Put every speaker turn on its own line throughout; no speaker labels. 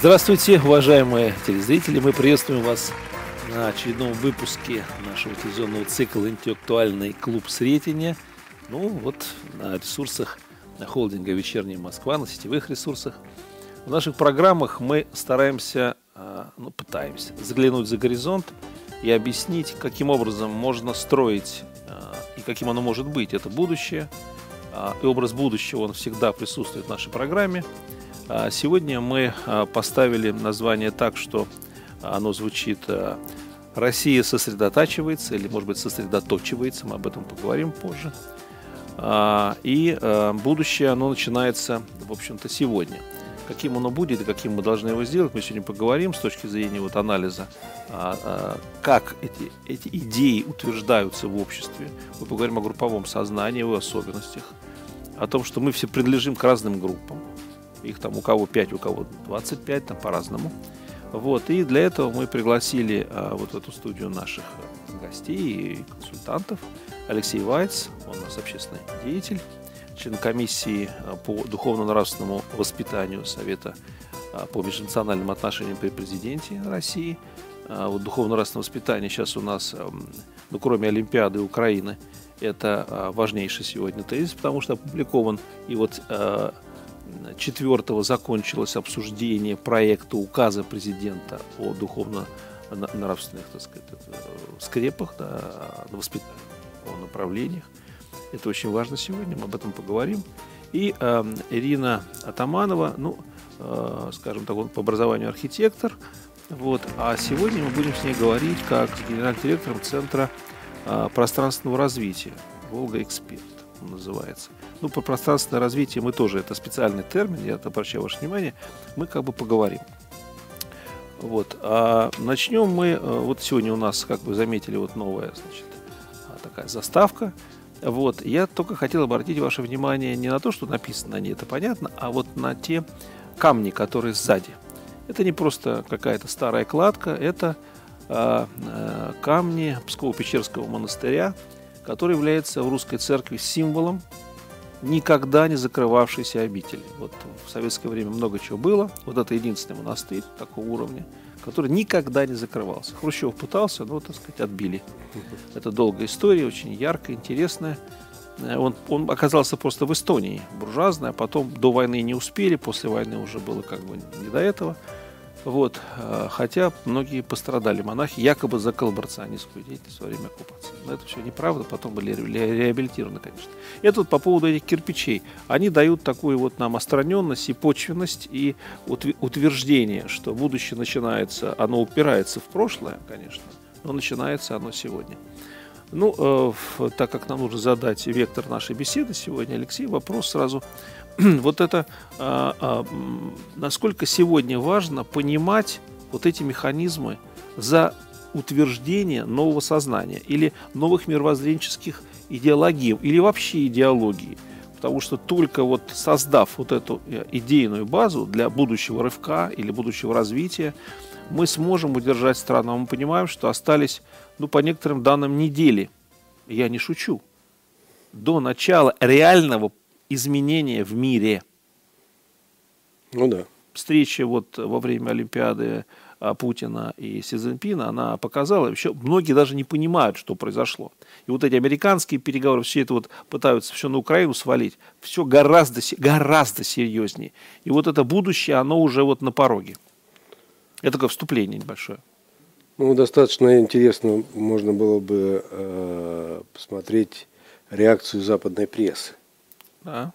Здравствуйте, уважаемые телезрители. Мы приветствуем вас на очередном выпуске нашего телевизионного цикла «Интеллектуальный клуб Сретения». Ну, вот на ресурсах холдинга «Вечерняя Москва», на сетевых ресурсах. В наших программах мы стараемся, а, ну, пытаемся заглянуть за горизонт и объяснить, каким образом можно строить а, и каким оно может быть. Это будущее. А, и образ будущего, он всегда присутствует в нашей программе – сегодня мы а, поставили название так, что оно звучит а, «Россия сосредотачивается» или, может быть, «сосредоточивается», мы об этом поговорим позже. И будущее, оно начинается, в общем-то, сегодня. Каким оно будет и каким мы должны его сделать, мы сегодня поговорим с точки зрения вот анализа, как эти, эти идеи утверждаются в обществе. Мы поговорим о групповом сознании, его особенностях, о том, что мы все принадлежим к разным группам, их там у кого 5, у кого 25, там по-разному. Вот, и для этого мы пригласили а, вот в эту студию наших гостей и консультантов. Алексей Вайц, он у нас общественный деятель, член комиссии а, по духовно-нравственному воспитанию Совета а, по межнациональным отношениям при президенте России. А, вот духовно-нравственное воспитание сейчас у нас, ну, кроме Олимпиады Украины, это важнейший сегодня тезис, потому что опубликован и вот Четвертого закончилось обсуждение проекта указа президента о духовно-нравственных так сказать, скрепах, да, воспитании, о направлениях. Это очень важно сегодня, мы об этом поговорим. И э, Ирина Атаманова, ну, э, скажем так, он по образованию архитектор, вот, а сегодня мы будем с ней говорить как с генеральным директором Центра э, пространственного развития «Волга Эксперт» называется. Ну, по пространственное развитие мы тоже, это специальный термин, я обращаю ваше внимание, мы как бы поговорим. Вот. А начнем мы, э, вот сегодня у нас, как вы заметили, вот новая, значит, а, такая заставка. Вот. Я только хотел обратить ваше внимание не на то, что написано на ней, это понятно, а вот на те камни, которые сзади. Это не просто какая-то старая кладка, это э, э, камни Псково-Печерского монастыря, который является в русской церкви символом никогда не закрывавшейся обители. Вот в советское время много чего было. Вот это единственный монастырь такого уровня, который никогда не закрывался. Хрущев пытался, но, так сказать, отбили. Это долгая история, очень яркая, интересная. Э, он, он оказался просто в Эстонии, буржуазный, а потом до войны не успели, после войны уже было как бы не до этого. Вот. Э, хотя многие пострадали монахи, якобы за коллаборационистскую деятельность во время оккупации. Но это все неправда, потом были реабилитированы, конечно. Это вот по поводу этих кирпичей. Они дают такую вот нам остраненность и почвенность, и утверждение, что будущее начинается, оно упирается в прошлое, конечно, но начинается оно сегодня. Ну, э, так как нам нужно задать вектор нашей беседы сегодня, Алексей, вопрос сразу – вот это, а, а, насколько сегодня важно понимать вот эти механизмы за утверждение нового сознания или новых мировоззренческих идеологий или вообще идеологии. Потому что только вот создав вот эту э, идейную базу для будущего рывка или будущего развития, мы сможем удержать страну. Мы понимаем, что остались, ну, по некоторым данным, недели. Я не шучу. До начала реального изменения в мире.
Ну да.
Встреча вот во время Олимпиады а, Путина и Си Цзиньпина, она показала, еще многие даже не понимают, что произошло. И вот эти американские переговоры, все это вот пытаются все на Украину свалить, все гораздо, гораздо серьезнее. И вот это будущее, оно уже вот на пороге. Это такое вступление небольшое.
Ну, достаточно интересно, можно было бы э, посмотреть реакцию западной прессы.
Да.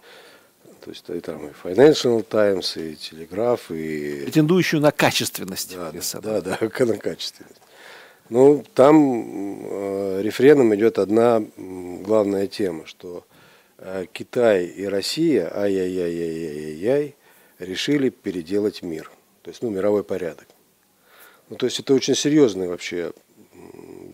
То есть и там и Financial Times, и Telegraph, и...
Претендующую на качественность.
Да, да, да, да, на качественность. Ну, там э, рефреном идет одна главная тема, что э, Китай и Россия, ай-яй-яй-яй-яй-яй, решили переделать мир. То есть, ну, мировой порядок. Ну, то есть, это очень серьезная вообще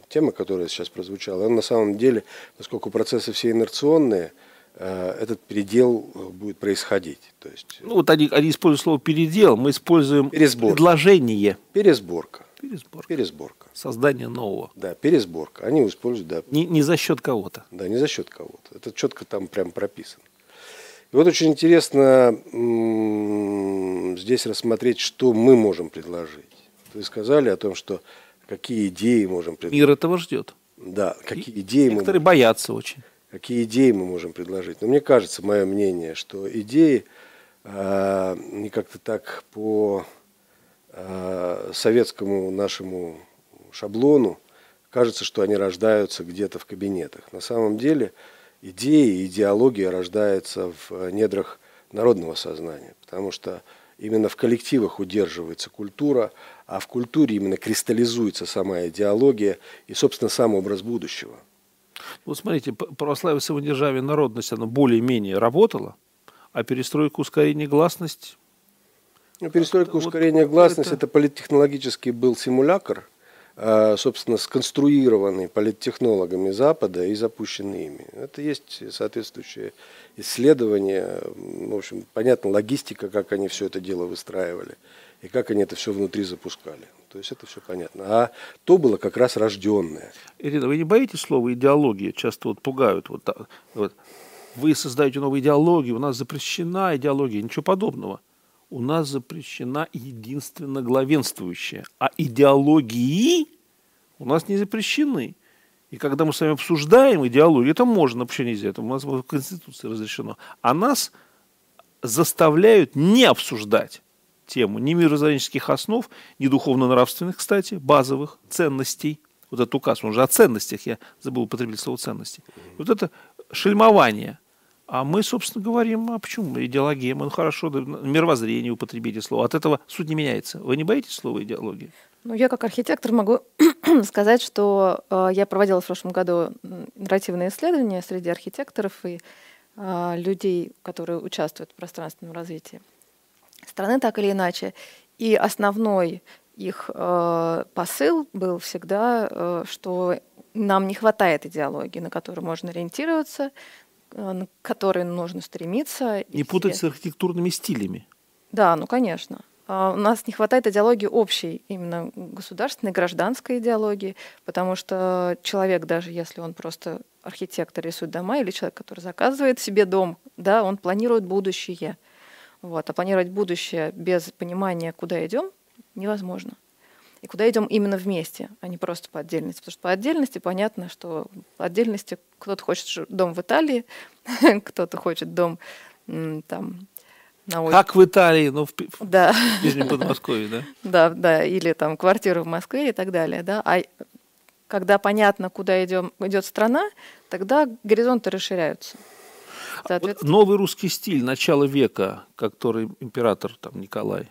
тема, которая сейчас прозвучала. Она на самом деле, поскольку процессы все инерционные – Э, этот передел э, будет происходить. То есть,
ну, вот они, они используют слово передел, мы используем
пересборка.
предложение.
Пересборка.
Пересборка.
Пересборка.
Создание нового.
Да, пересборка. Они используют, да.
Не, не за счет кого-то.
Да, не за счет кого-то. Это четко там прям прописано. И вот очень интересно здесь рассмотреть, что мы можем предложить. Вы сказали о том, что какие идеи можем
предложить. Мир этого ждет.
Да, какие И идеи
Некоторые мы боятся очень.
Какие идеи мы можем предложить. Но мне кажется, мое мнение, что идеи э, не как-то так по э, советскому нашему шаблону, кажется, что они рождаются где-то в кабинетах. На самом деле идеи, идеология рождается в недрах народного сознания, потому что именно в коллективах удерживается культура, а в культуре именно кристаллизуется сама идеология и, собственно, сам образ будущего.
Вот смотрите, православие самодержавие, народность, оно более-менее работало, а перестройка, ускорение, гласность...
Ну, перестройка, ускорение, вот гласность это... – это политтехнологический был симулятор, а, собственно, сконструированный политтехнологами Запада и запущенный ими. Это есть соответствующее исследование, в общем, понятно, логистика, как они все это дело выстраивали и как они это все внутри запускали. То есть это все понятно. А то было как раз рожденное.
Ирина, вы не боитесь слова идеология? Часто вот пугают. Вот, вот. Вы создаете новую идеологию, у нас запрещена идеология. Ничего подобного у нас запрещена единственно главенствующая, а идеологии у нас не запрещены. И когда мы с вами обсуждаем идеологию, это можно, вообще нельзя, это у нас в Конституции разрешено. А нас заставляют не обсуждать тему ни мирозданческих основ, ни духовно-нравственных, кстати, базовых ценностей. Вот этот указ, он же о ценностях, я забыл употребить слово ценности. Вот это шельмование – а мы, собственно, говорим, а почему идеология? Мы ну, хорошо, мировоззрение употребите слово. От этого суть не меняется. Вы не боитесь слова идеология?
Ну, я как архитектор могу сказать, что э, я проводила в прошлом году нарративные исследования среди архитекторов и э, людей, которые участвуют в пространственном развитии страны так или иначе. И основной их э, посыл был всегда, э, что нам не хватает идеологии, на которую можно ориентироваться, Э, к которой нужно стремиться.
Не путать все... с архитектурными стилями.
Да, ну конечно. А у нас не хватает идеологии общей, именно государственной, гражданской идеологии, потому что человек, даже если он просто архитектор рисует дома, или человек, который заказывает себе дом, да, он планирует будущее. Вот. А планировать будущее без понимания, куда идем, невозможно и куда идем именно вместе, а не просто по отдельности. Потому что по отдельности понятно, что по отдельности кто-то хочет дом в Италии, кто-то хочет дом там
на улице. Как в Италии, ну в, да. в Нижнем Подмосковье, да?
Да, да, или там квартиру в Москве и так далее, да. А когда понятно, куда идем, идет страна, тогда горизонты расширяются.
Вот новый русский стиль начала века, который император там Николай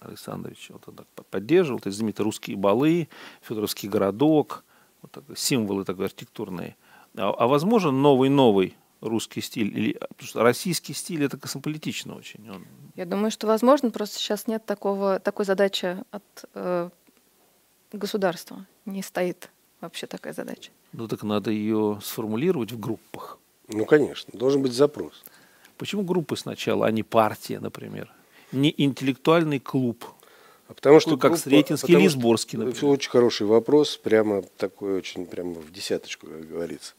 Александрович вот он так поддерживал, то есть знаменитые русские балы, Федоровский городок, вот так, символы такой архитектурные. А, а возможно новый-новый русский стиль? Или, потому что российский стиль это космополитично очень. Он...
Я думаю, что возможно, просто сейчас нет такого, такой задачи от э, государства. Не стоит вообще такая задача.
Ну так надо ее сформулировать в группах.
Ну, конечно, должен быть запрос.
Почему группы сначала, а не партия, например? не интеллектуальный клуб?
А потому что
как группа, Сретенский или Сборский,
например. Это очень хороший вопрос, прямо такой очень прямо в десяточку, как говорится.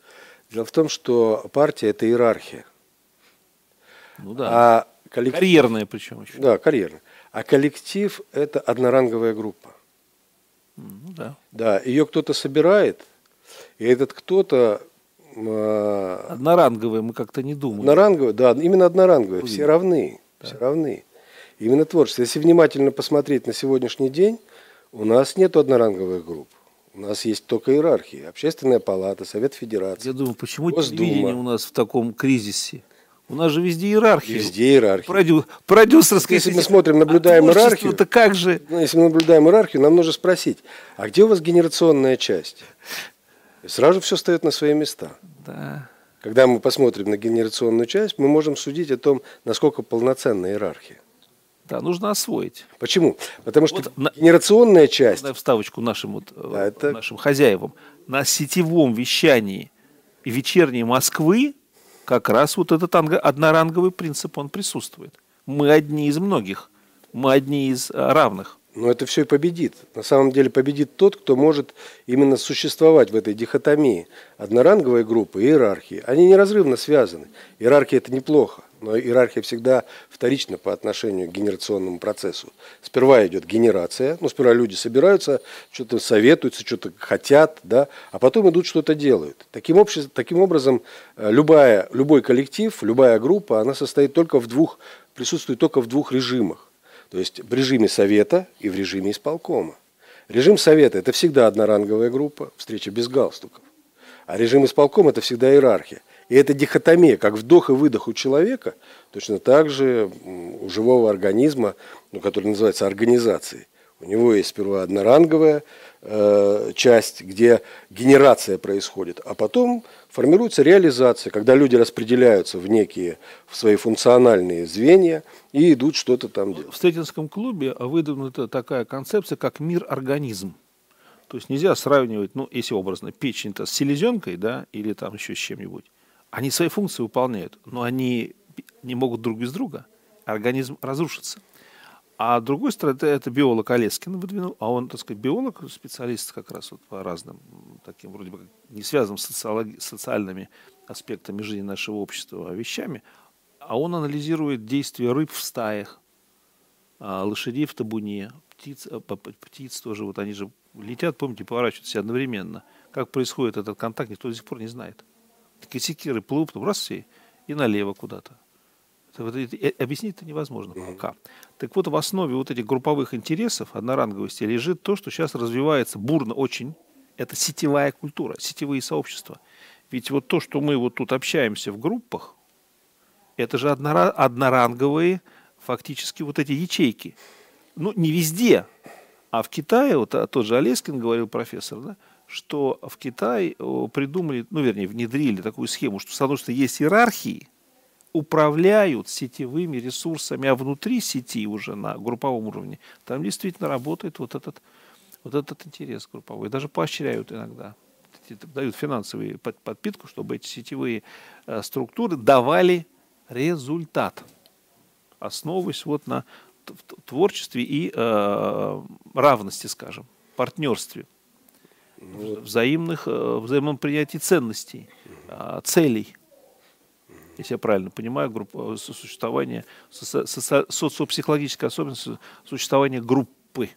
Дело в том, что партия – это иерархия.
Ну да. А коллектив, карьерная причем еще.
Да, карьерная. А коллектив – это одноранговая группа.
Ну да.
Да, ее кто-то собирает, и этот кто-то
Одноранговые мы как-то не думаем.
Одноранговые, да, именно одноранговые, все равны, да. все равны. Именно творчество. Если внимательно посмотреть на сегодняшний день, у нас нет одноранговых групп. У нас есть только иерархии. Общественная палата, Совет Федерации.
Я думаю, почему Госдума. телевидение у нас в таком кризисе? У нас же везде иерархия.
Везде иерархия.
Продю, продюсерская
Если мы смотрим, наблюдаем а иерархию,
то как же?
Ну, если мы наблюдаем иерархию, нам нужно спросить, а где у вас генерационная часть? Сразу все встает на свои места.
Да.
Когда мы посмотрим на генерационную часть, мы можем судить о том, насколько полноценна иерархия.
Да, нужно освоить.
Почему? Потому что вот генерационная часть...
Вставочку нашим, вот, да, это... нашим хозяевам. На сетевом вещании вечерней Москвы как раз вот этот одноранговый принцип, он присутствует. Мы одни из многих, мы одни из равных.
Но это все и победит. На самом деле победит тот, кто может именно существовать в этой дихотомии. Одноранговые группы и иерархии, они неразрывно связаны. Иерархия – это неплохо, но иерархия всегда вторична по отношению к генерационному процессу. Сперва идет генерация, ну, сперва люди собираются, что-то советуются, что-то хотят, да, а потом идут что-то делают. Таким, обществом, таким образом, э, любая, любой коллектив, любая группа, она состоит только в двух, присутствует только в двух режимах. То есть в режиме совета и в режиме исполкома. Режим совета – это всегда одноранговая группа, встреча без галстуков. А режим исполкома – это всегда иерархия. И это дихотомия, как вдох и выдох у человека, точно так же у живого организма, ну, который называется организацией. У него есть сперва одноранговая э, часть, где генерация происходит, а потом формируется реализация, когда люди распределяются в некие в свои функциональные звенья и идут что-то там делать.
В Стетинском клубе выдвинута такая концепция, как мир-организм. То есть нельзя сравнивать, ну, если образно, печень-то с селезенкой, да, или там еще с чем-нибудь. Они свои функции выполняют, но они не могут друг без друга. Организм разрушится. А другой стороны, это, биолог Олескин выдвинул, а он, так сказать, биолог, специалист как раз вот по разным таким, вроде бы, не связанным с социологи- социальными аспектами жизни нашего общества, а вещами, а он анализирует действия рыб в стаях, а, лошадей в табуне, птиц, а, птиц тоже, вот они же летят, помните, поворачиваются одновременно. Как происходит этот контакт, никто до сих пор не знает. Косякиры плывут, раз все, и налево куда-то. Объяснить это невозможно пока. Так вот, в основе вот этих групповых интересов, одноранговости, лежит то, что сейчас развивается бурно очень. Это сетевая культура, сетевые сообщества. Ведь вот то, что мы вот тут общаемся в группах, это же одноранговые фактически вот эти ячейки. Ну, не везде, а в Китае, вот а тот же Олескин говорил профессор, да, что в Китае придумали, ну, вернее, внедрили такую схему, что, с одной стороны, есть иерархии, управляют сетевыми ресурсами, а внутри сети уже на групповом уровне, там действительно работает вот этот, вот этот интерес групповой. Даже поощряют иногда, дают финансовую подпитку, чтобы эти сетевые э, структуры давали результат, основываясь вот на творчестве и э, равности, скажем, партнерстве, ну взаимных, э, взаимном принятии ценностей, э, целей – если я правильно понимаю, группа, существование, социопсихологическая особенность существования группы,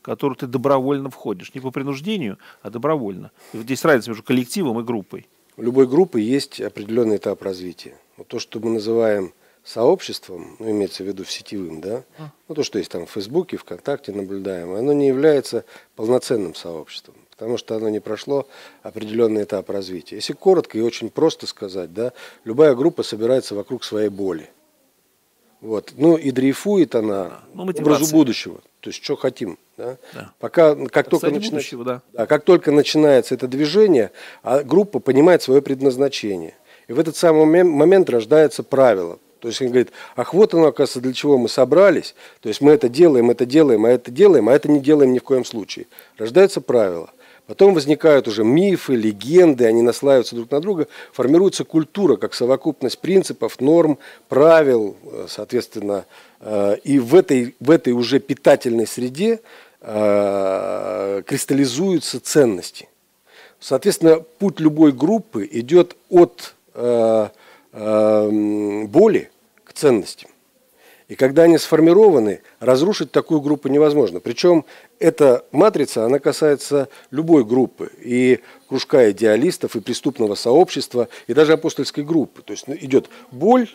в которую ты добровольно входишь. Не по принуждению, а добровольно. И вот здесь разница между коллективом и группой.
У любой группы есть определенный этап развития. Вот то, что мы называем сообществом, ну, имеется в виду в сетевым, да, а. ну, то, что есть там в Фейсбуке, ВКонтакте наблюдаем, оно не является полноценным сообществом потому что оно не прошло определенный этап развития. Если коротко и очень просто сказать, да, любая группа собирается вокруг своей боли. Вот. Ну и дрейфует она ну, образу будущего. То есть, что хотим. Да? Да. Пока, как только, начинается, да. Да, как только начинается это движение, а группа понимает свое предназначение. И в этот самый момент рождается правило. То есть он говорит, ах, вот оно, оказывается, для чего мы собрались. То есть мы это делаем, это делаем, а это делаем, а это не делаем ни в коем случае. Рождается правило – Потом возникают уже мифы, легенды, они наслаиваются друг на друга, формируется культура как совокупность принципов, норм, правил, э, соответственно, э, и в этой, в этой уже питательной среде э, кристаллизуются ценности. Соответственно, путь любой группы идет от боли к ценностям. И когда они сформированы, разрушить такую группу невозможно. Причем эта матрица, она касается любой группы. И кружка идеалистов, и преступного сообщества, и даже апостольской группы. То есть ну, идет боль,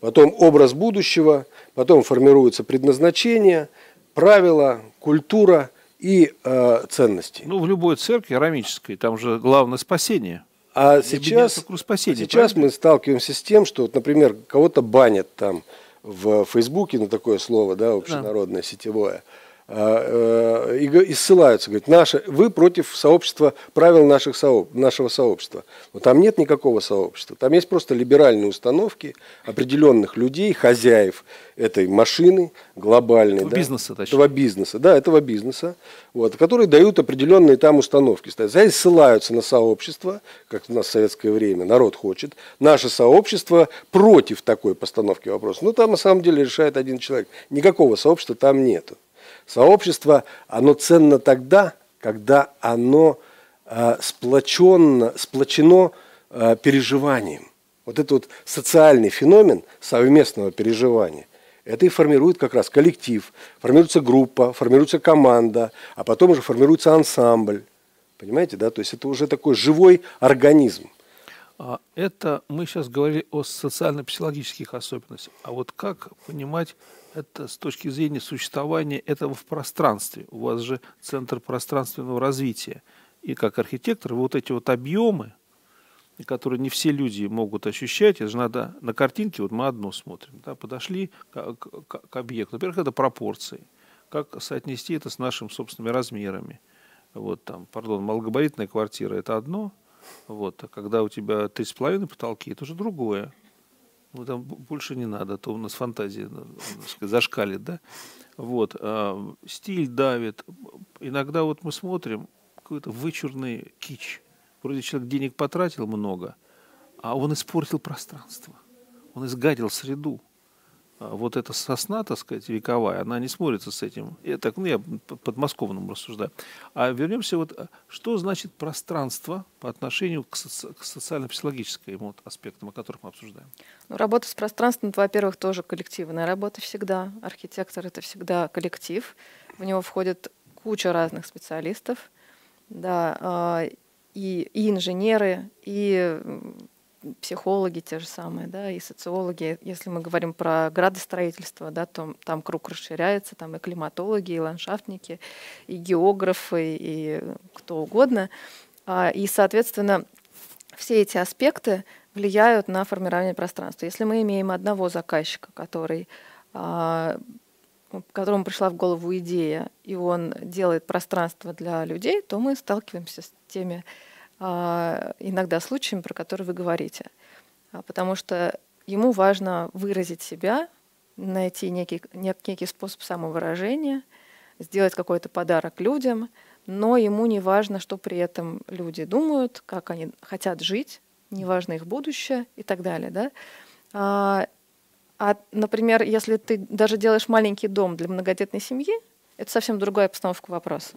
потом образ будущего, потом формируется предназначение, правила, культура и э, ценности.
Ну, в любой церкви рамической, там же главное спасение.
А сейчас, спасения, сейчас мы сталкиваемся с тем, что, вот, например, кого-то банят там, в Фейсбуке на такое слово, да, общенародное, да. сетевое, а, э, и, ссылаются, говорят, наше, вы против сообщества, правил наших сооб, нашего сообщества. Но там нет никакого сообщества. Там есть просто либеральные установки определенных людей, хозяев этой машины глобальной. Этого
да, бизнеса,
точнее. Этого бизнеса, да, этого бизнеса, вот, которые дают определенные там установки. Они ссылаются на сообщество, как у нас в советское время народ хочет. Наше сообщество против такой постановки вопроса. Ну, там на самом деле решает один человек. Никакого сообщества там нету. Сообщество, оно ценно тогда, когда оно э, сплоченно, сплочено э, переживанием. Вот это вот социальный феномен совместного переживания. Это и формирует как раз коллектив, формируется группа, формируется команда, а потом уже формируется ансамбль. Понимаете, да? То есть это уже такой живой организм.
А это мы сейчас говорили о социально-психологических особенностях. А вот как понимать это с точки зрения существования этого в пространстве? У вас же центр пространственного развития. И как архитектор вот эти вот объемы, которые не все люди могут ощущать, это же надо на картинке, вот мы одну смотрим, да, подошли к, к, к объекту. Во-первых, это пропорции. Как соотнести это с нашими собственными размерами. Вот там, пардон, малогабаритная квартира – это одно – вот. А когда у тебя три с половиной потолки, это уже другое. Ну, там больше не надо, а то у нас фантазия сказать, зашкалит, да? Вот. А, стиль давит. Иногда вот мы смотрим какой-то вычурный кич. Вроде человек денег потратил много, а он испортил пространство. Он изгадил среду. А вот эта сосна, так сказать, вековая, она не смотрится с этим. Я так, ну, я подмосковному рассуждаю. А вернемся вот, что значит пространство по отношению к, соци- к социально-психологическим вот аспектам, о которых мы обсуждаем?
Ну, работа с пространством, во-первых, тоже коллективная работа всегда. Архитектор — это всегда коллектив. В него входит куча разных специалистов, да, а, и, и инженеры, и психологи те же самые, да, и социологи. Если мы говорим про градостроительство, да, то там круг расширяется, там и климатологи, и ландшафтники, и географы, и кто угодно. А, и, соответственно, все эти аспекты влияют на формирование пространства. Если мы имеем одного заказчика, который а, которому пришла в голову идея, и он делает пространство для людей, то мы сталкиваемся с теми иногда случаями, про которые вы говорите. А, потому что ему важно выразить себя, найти некий, некий способ самовыражения, сделать какой-то подарок людям, но ему не важно, что при этом люди думают, как они хотят жить, не важно их будущее и так далее. Да? А, а, например, если ты даже делаешь маленький дом для многодетной семьи, это совсем другая постановка вопроса.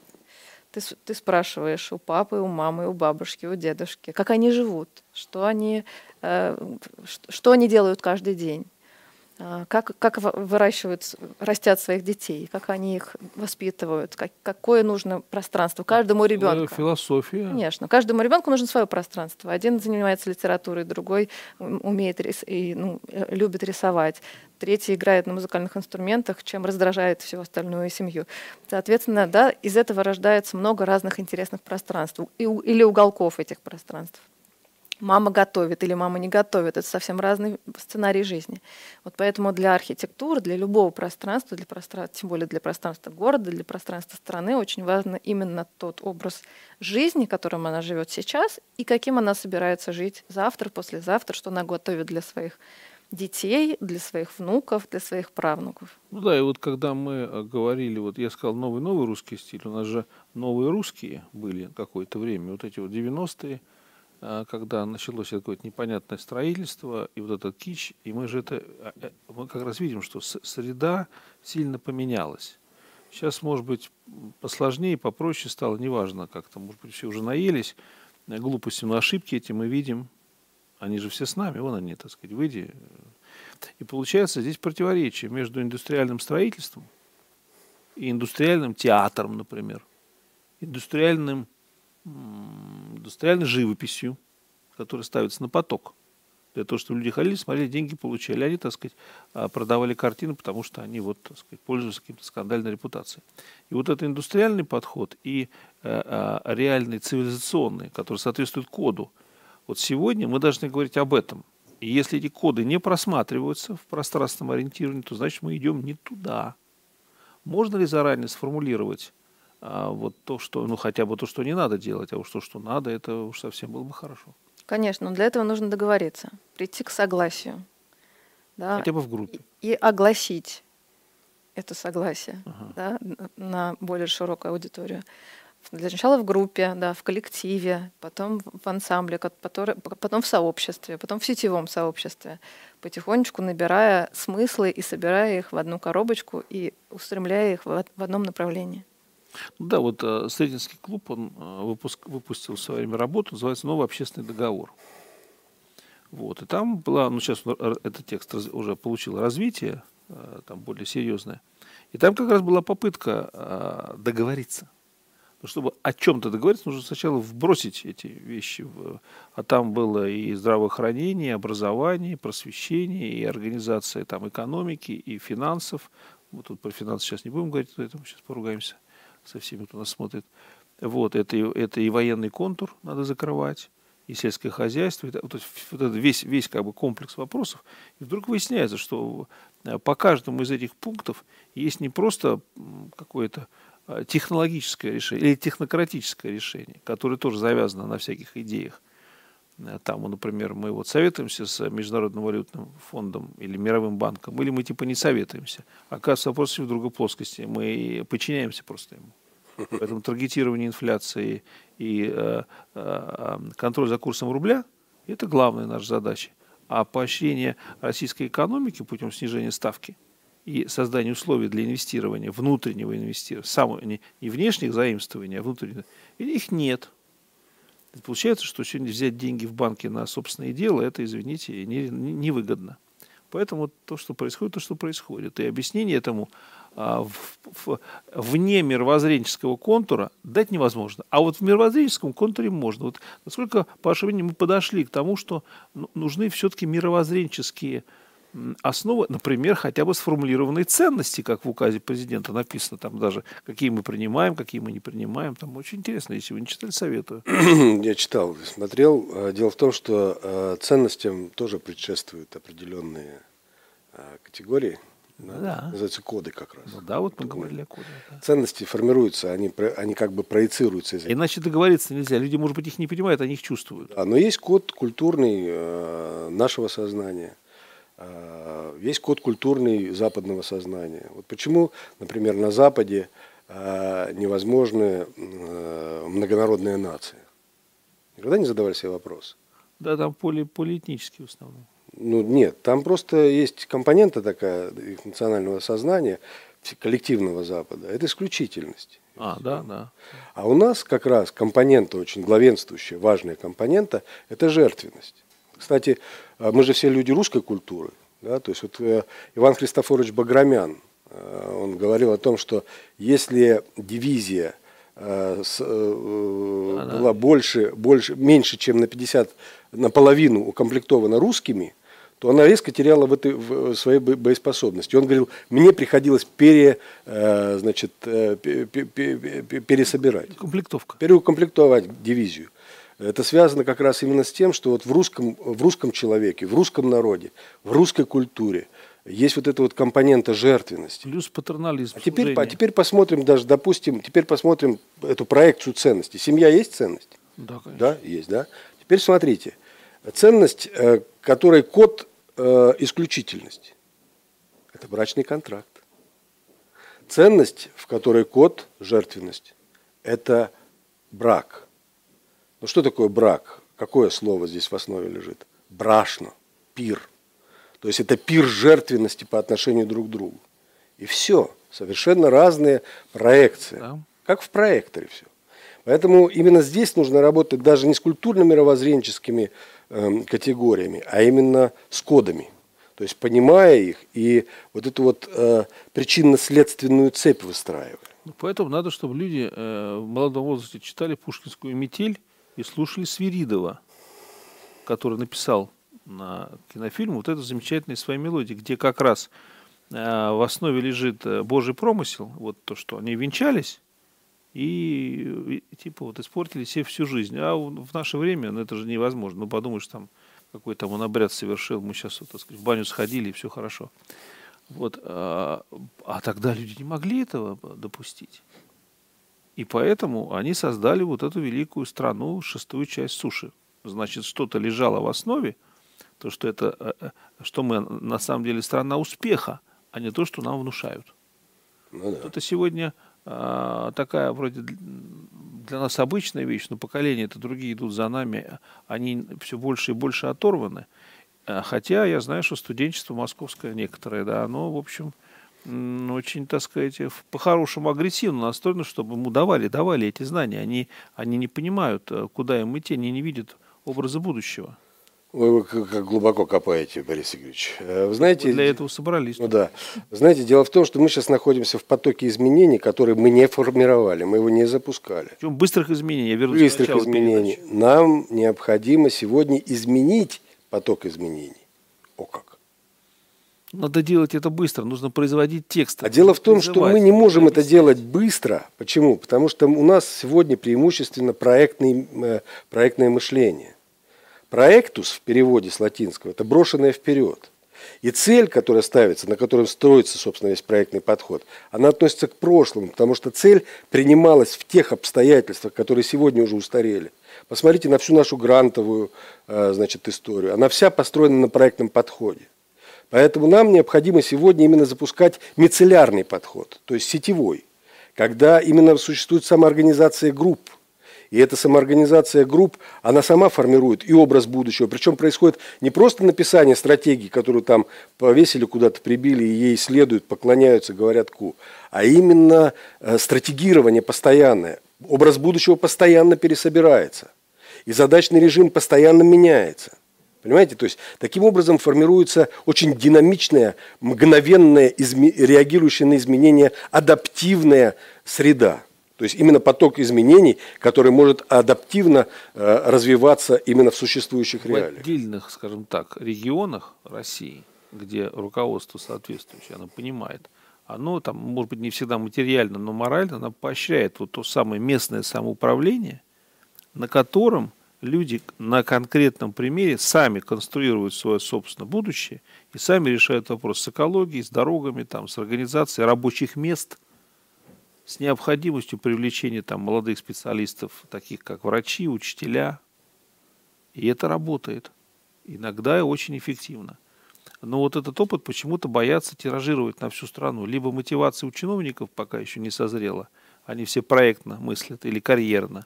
Ты, ты спрашиваешь у папы, у мамы, у бабушки, у дедушки, как они живут, что они, э, что они делают каждый день. А, как, как выращивают, растят своих детей, как они их воспитывают, как, какое нужно пространство каждому ребенку.
Философия.
Конечно, каждому ребенку нужно свое пространство. Один занимается литературой, другой умеет рис, и ну, э, любит рисовать, третий играет на музыкальных инструментах, чем раздражает всю остальную семью. Соответственно, да, из этого рождается много разных интересных пространств или уголков этих пространств мама готовит или мама не готовит. Это совсем разный сценарий жизни. Вот поэтому для архитектуры, для любого пространства, для пространства, тем более для пространства города, для пространства страны, очень важно именно тот образ жизни, которым она живет сейчас, и каким она собирается жить завтра, послезавтра, что она готовит для своих детей, для своих внуков, для своих правнуков.
Ну да, и вот когда мы э, говорили, вот я сказал новый-новый русский стиль, у нас же новые русские были какое-то время, вот эти вот 90-е, а, когда началось какое-то непонятное строительство и вот этот кич, и мы же это, а, э, мы как раз видим, что среда сильно поменялась. Сейчас, может быть, посложнее, попроще стало, неважно как-то, может быть, все уже наелись э, глупостью, но ошибки эти мы видим, они же все с нами, вон они, так сказать, выйди. И получается здесь противоречие между индустриальным строительством и индустриальным театром, например, индустриальным индустриальной живописью, которая ставится на поток. Для того, чтобы люди ходили, смотрели, деньги получали. Они, так сказать, а, продавали картины, потому что они вот, так сказать, пользуются каким-то скандальной репутацией. И вот это индустриальный подход и а, а, реальный цивилизационный, который соответствует коду. Вот сегодня мы должны говорить об этом. И если эти коды не просматриваются в пространственном ориентировании, то значит мы идем не туда. Можно ли заранее сформулировать а вот то, что, ну хотя бы то, что не надо делать, а уж то, что надо, это уж совсем было бы хорошо.
Конечно, но для этого нужно договориться, прийти к согласию.
Да, хотя бы в группе.
И, и огласить это согласие ага. да, на более широкую аудиторию. Для начала в группе, да, в коллективе, потом в ансамбле, который, потом в сообществе, потом в сетевом сообществе, потихонечку набирая смыслы и собирая их в одну коробочку и устремляя их в, в одном направлении.
Да, вот э, Сретенский клуб, он э, выпуск, выпустил в свое время работу, называется «Новый общественный договор». Вот, и там была, ну сейчас этот текст уже получил развитие, э, там более серьезное. И там как раз была попытка э, договориться. Но чтобы о чем-то договориться, нужно сначала вбросить эти вещи. В, а там было и здравоохранение, и образование, и просвещение, и организация там, экономики, и финансов. Вот тут про финансы сейчас не будем говорить, поэтому сейчас поругаемся со всеми, кто нас смотрит. Вот, это, это и военный контур надо закрывать, и сельское хозяйство, это, вот это весь, весь как бы комплекс вопросов. И вдруг выясняется, что э, по каждому из этих пунктов есть не просто какое-то э, технологическое решение или технократическое решение, которое тоже завязано на всяких идеях. Э, там, например, мы вот советуемся с Международным валютным фондом или Мировым банком, или мы типа не советуемся. Оказывается, вопрос в другой плоскости. Мы подчиняемся просто ему. Поэтому таргетирование инфляции и э, э, контроль за курсом рубля – это главная наша задача. А поощрение российской экономики путем снижения ставки и создания условий для инвестирования, внутреннего инвестирования, самого, не, не внешних заимствований, а внутренних, их нет. Получается, что сегодня взять деньги в банке на собственные дела, это, извините, невыгодно. Не, не Поэтому то, что происходит, то, что происходит. И объяснение этому а, в, в, вне мировоззренческого контура дать невозможно. А вот в мировоззренческом контуре можно. Вот насколько, по вашему мнению, мы подошли к тому, что ну, нужны все-таки мировоззренческие основы, например, хотя бы сформулированные ценности, как в указе президента написано, там даже какие мы принимаем, какие мы не принимаем. Там очень интересно, если вы не читали, советую.
Я читал, смотрел. Э, дело в том, что э, ценностям тоже предшествуют определенные э, категории. Да. Называются коды как раз.
Ну да, вот мы говорили о кодах. Да.
Ценности формируются, они, они как бы проецируются. Из
Иначе договориться нельзя. Люди, может быть, их не понимают, они их чувствуют.
Да, но есть код культурный э, нашего сознания – весь код культурный западного сознания. Вот почему, например, на Западе а, невозможны а, многонародные нации? Никогда не задавали себе вопрос?
Да, там поли, полиэтнические в основном.
Ну нет, там просто есть компонента такая их национального сознания, коллективного Запада. Это исключительность.
А, да, да.
А у нас как раз компонента очень главенствующая, важная компонента – это жертвенность. Кстати, а мы же все люди русской культуры. Да? То есть вот э, Иван Христофорович Баграмян, э, он говорил о том, что если дивизия э, была больше, больше, меньше, чем на 50, наполовину укомплектована русскими, то она резко теряла в этой в своей боеспособности. Он говорил, мне приходилось пере, значит, пересобирать.
Комплектовка.
Переукомплектовать дивизию. Это связано как раз именно с тем, что вот в русском, в русском человеке, в русском народе, в русской культуре есть вот эта вот компонента жертвенности.
Плюс патернализм.
А теперь, а теперь посмотрим даже, допустим, теперь посмотрим эту проекцию ценностей. Семья есть ценность?
Да, конечно.
Да, есть, да. Теперь смотрите. Ценность, э, которой код э, исключительность. Это брачный контракт. Ценность, в которой код жертвенность. Это брак – ну что такое брак? Какое слово здесь в основе лежит? Брашно, пир. То есть это пир жертвенности по отношению друг к другу. И все. Совершенно разные проекции. Да. Как в проекторе все. Поэтому именно здесь нужно работать даже не с культурно-мировоззренческими э, категориями, а именно с кодами. То есть понимая их и вот эту вот э, причинно-следственную цепь выстраивая.
Ну, поэтому надо, чтобы люди э, в молодом возрасте читали пушкинскую метель и слушали Свиридова, который написал на кинофильм вот эту замечательную свою мелодию, где как раз э, в основе лежит э, Божий промысел, вот то, что они венчались, и, типа вот испортили себе всю жизнь. А в наше время, ну это же невозможно. Ну подумаешь, там какой там он обряд совершил, мы сейчас, вот, так сказать, в баню сходили, и все хорошо. Вот, а, а тогда люди не могли этого допустить. И поэтому они создали вот эту великую страну, шестую часть суши. Значит, что-то лежало в основе, то, что, это, э, э, что мы на самом деле страна успеха, а не то, что нам внушают. Ну, да. Это сегодня а, такая вроде для нас обычная вещь, но поколения это другие идут за нами, они все больше и больше оторваны. А, хотя я знаю, что студенчество московское некоторое, да, оно, в общем, очень, так сказать, по-хорошему агрессивно настроено, чтобы ему давали, давали эти знания. Они, они не понимают, э, куда им идти, они не видят образа будущего.
Вы как глубоко копаете, Борис Игоревич. Э, вы знаете,
мы для этого собрались.
Ну да. знаете, дело в том, что мы сейчас находимся в потоке изменений, которые мы не формировали, мы его не запускали.
Причем быстрых изменений. Я
вернусь быстрых изменений. Передачи. Нам необходимо сегодня изменить поток изменений. О как.
Надо делать это быстро, нужно производить текст.
А дело в том, что мы не можем это делать быстро. Почему? Потому что у нас сегодня преимущественно проектный, э, проектное мышление. Проектус в переводе с латинского – это брошенное вперед. И цель, которая ставится, на которой строится, собственно, весь проектный подход, она относится к прошлому, потому что цель принималась в тех обстоятельствах, которые сегодня уже устарели. Посмотрите на всю нашу грантовую э, значит, историю. Она вся построена на проектном подходе. Поэтому нам необходимо сегодня именно запускать мицеллярный подход, то есть сетевой, когда именно существует самоорганизация групп – и эта самоорганизация групп, она сама формирует и образ будущего. Причем происходит не просто написание стратегии, которую там повесили, куда-то прибили, и ей следуют, поклоняются, говорят ку, а именно э, стратегирование постоянное. Образ будущего постоянно пересобирается. И задачный режим постоянно меняется. Понимаете? То есть таким образом формируется очень динамичная, мгновенная, изме... реагирующая на изменения адаптивная среда. То есть именно поток изменений, который может адаптивно э, развиваться именно в существующих реалиях.
В отдельных, скажем так, регионах России, где руководство соответствующее, оно понимает, оно там, может быть, не всегда материально, но морально, оно поощряет вот то самое местное самоуправление, на котором люди на конкретном примере сами конструируют свое собственное будущее и сами решают вопрос с экологией, с дорогами, там, с организацией рабочих мест – с необходимостью привлечения там молодых специалистов, таких как врачи, учителя. И это работает. Иногда и очень эффективно. Но вот этот опыт почему-то боятся тиражировать на всю страну. Либо мотивация у чиновников пока еще не созрела, они все проектно мыслят или карьерно.